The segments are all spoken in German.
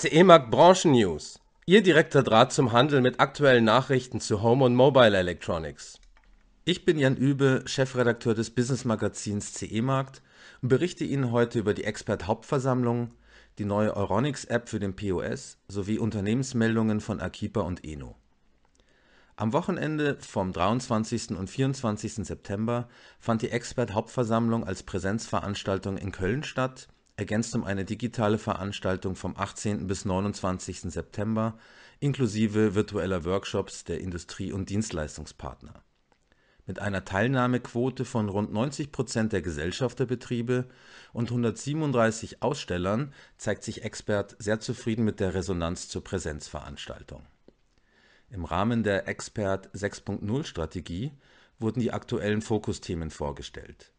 CE-Markt Branchen-News. Ihr direkter Draht zum Handel mit aktuellen Nachrichten zu Home und Mobile Electronics. Ich bin Jan Übe, Chefredakteur des Business-Magazins CE-Markt und berichte Ihnen heute über die Expert-Hauptversammlung, die neue Euronics-App für den POS sowie Unternehmensmeldungen von Akipa und Eno. Am Wochenende vom 23. und 24. September fand die Expert-Hauptversammlung als Präsenzveranstaltung in Köln statt ergänzt um eine digitale Veranstaltung vom 18. bis 29. September inklusive virtueller Workshops der Industrie und Dienstleistungspartner. Mit einer Teilnahmequote von rund 90 Prozent der Gesellschafterbetriebe und 137 Ausstellern zeigt sich Expert sehr zufrieden mit der Resonanz zur Präsenzveranstaltung. Im Rahmen der Expert 6.0 Strategie wurden die aktuellen Fokusthemen vorgestellt.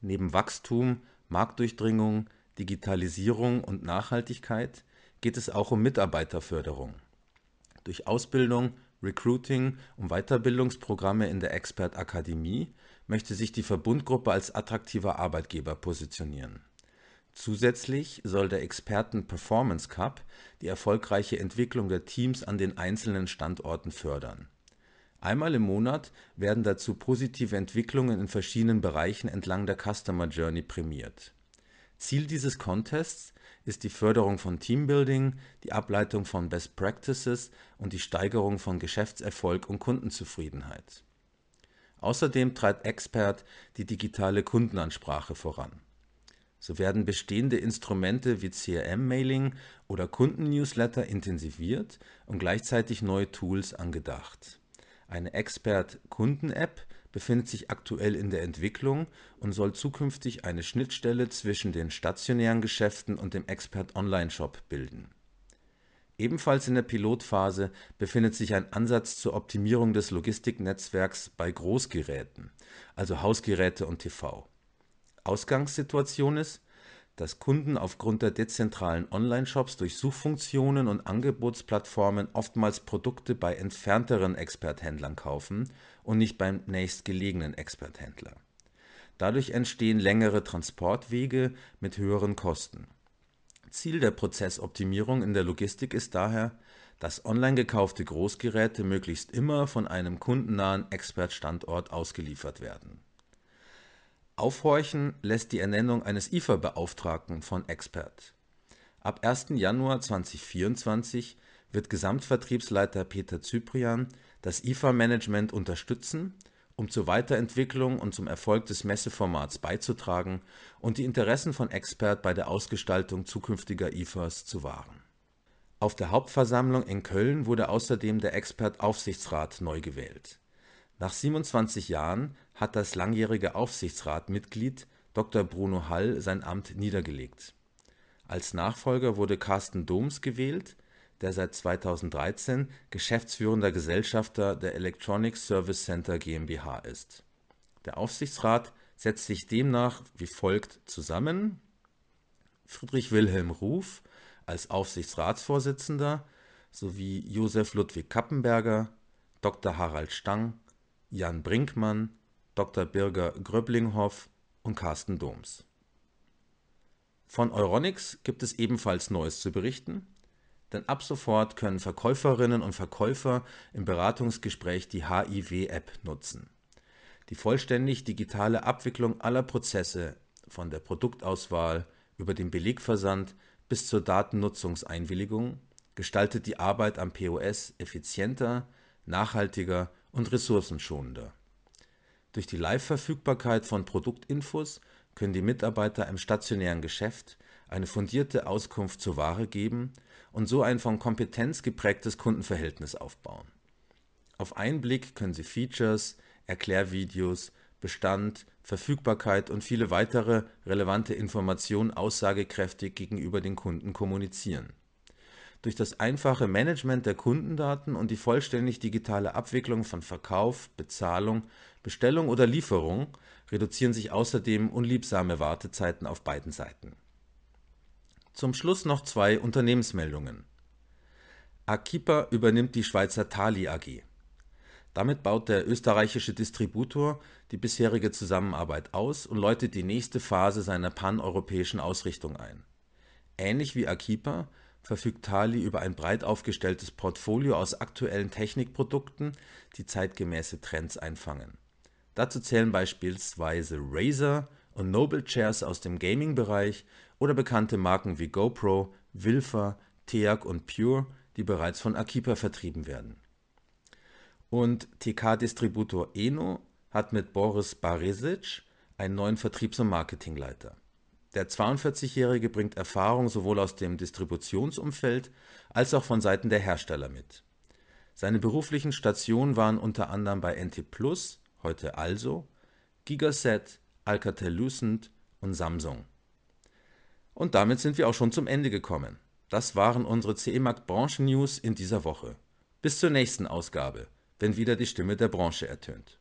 Neben Wachstum, Marktdurchdringung, Digitalisierung und Nachhaltigkeit geht es auch um Mitarbeiterförderung. Durch Ausbildung, Recruiting und Weiterbildungsprogramme in der Expert Akademie möchte sich die Verbundgruppe als attraktiver Arbeitgeber positionieren. Zusätzlich soll der Experten Performance Cup die erfolgreiche Entwicklung der Teams an den einzelnen Standorten fördern. Einmal im Monat werden dazu positive Entwicklungen in verschiedenen Bereichen entlang der Customer Journey prämiert Ziel dieses Contests ist die Förderung von Teambuilding, die Ableitung von Best Practices und die Steigerung von Geschäftserfolg und Kundenzufriedenheit. Außerdem treibt Expert die digitale Kundenansprache voran. So werden bestehende Instrumente wie CRM-Mailing oder Kundennewsletter intensiviert und gleichzeitig neue Tools angedacht. Eine Expert-Kunden-App befindet sich aktuell in der Entwicklung und soll zukünftig eine Schnittstelle zwischen den stationären Geschäften und dem Expert-Online-Shop bilden. Ebenfalls in der Pilotphase befindet sich ein Ansatz zur Optimierung des Logistiknetzwerks bei Großgeräten, also Hausgeräte und TV. Ausgangssituation ist dass Kunden aufgrund der dezentralen Online-Shops durch Suchfunktionen und Angebotsplattformen oftmals Produkte bei entfernteren Experthändlern kaufen und nicht beim nächstgelegenen Experthändler. Dadurch entstehen längere Transportwege mit höheren Kosten. Ziel der Prozessoptimierung in der Logistik ist daher, dass online gekaufte Großgeräte möglichst immer von einem kundennahen Expertstandort ausgeliefert werden Aufhorchen lässt die Ernennung eines IFA-Beauftragten von Expert. Ab 1. Januar 2024 wird Gesamtvertriebsleiter Peter Zyprian das IFA-Management unterstützen, um zur Weiterentwicklung und zum Erfolg des Messeformats beizutragen und die Interessen von Expert bei der Ausgestaltung zukünftiger IFAs zu wahren. Auf der Hauptversammlung in Köln wurde außerdem der Expert-Aufsichtsrat neu gewählt nach 27 Jahren hat das langjährige Aufsichtsratmitglied Dr. Bruno Hall sein Amt niedergelegt. Als Nachfolger wurde Carsten Doms gewählt, der seit 2013 geschäftsführender Gesellschafter der Electronic Service Center GmbH ist. Der Aufsichtsrat setzt sich demnach wie folgt zusammen: Friedrich Wilhelm Ruf als Aufsichtsratsvorsitzender sowie Josef Ludwig Kappenberger, Dr. Harald Stang Jan Brinkmann, Dr. Birger Gröblinghoff und Carsten Doms. Von Euronics gibt es ebenfalls Neues zu berichten, denn ab sofort können Verkäuferinnen und Verkäufer im Beratungsgespräch die HIV-App nutzen. Die vollständig digitale Abwicklung aller Prozesse von der Produktauswahl über den Belegversand bis zur Datennutzungseinwilligung gestaltet die Arbeit am POS effizienter, nachhaltiger und ressourcenschonender. Durch die Live-Verfügbarkeit von Produktinfos können die Mitarbeiter im stationären Geschäft eine fundierte Auskunft zur Ware geben und so ein von Kompetenz geprägtes Kundenverhältnis aufbauen. Auf einen Blick können sie Features, Erklärvideos, Bestand, Verfügbarkeit und viele weitere relevante Informationen aussagekräftig gegenüber den Kunden kommunizieren durch das einfache Management der Kundendaten und die vollständig digitale Abwicklung von Verkauf, Bezahlung, Bestellung oder Lieferung reduzieren sich außerdem unliebsame Wartezeiten auf beiden Seiten. Zum Schluss noch zwei Unternehmensmeldungen. Akipa übernimmt die Schweizer Tali AG. Damit baut der österreichische Distributor die bisherige Zusammenarbeit aus und läutet die nächste Phase seiner paneuropäischen Ausrichtung ein. Ähnlich wie Akipa verfügt Tali über ein breit aufgestelltes Portfolio aus aktuellen Technikprodukten, die zeitgemäße Trends einfangen. Dazu zählen beispielsweise Razer und Noble Chairs aus dem Gaming-Bereich oder bekannte Marken wie GoPro, Wilfer, TEAC und Pure, die bereits von Akipa vertrieben werden. Und TK-Distributor Eno hat mit Boris Baresic einen neuen Vertriebs- und Marketingleiter. Der 42-Jährige bringt Erfahrung sowohl aus dem Distributionsumfeld als auch von Seiten der Hersteller mit. Seine beruflichen Stationen waren unter anderem bei NT Plus, heute Also, Gigaset, Alcatel-Lucent und Samsung. Und damit sind wir auch schon zum Ende gekommen. Das waren unsere CE Markt Branchen News in dieser Woche. Bis zur nächsten Ausgabe, wenn wieder die Stimme der Branche ertönt.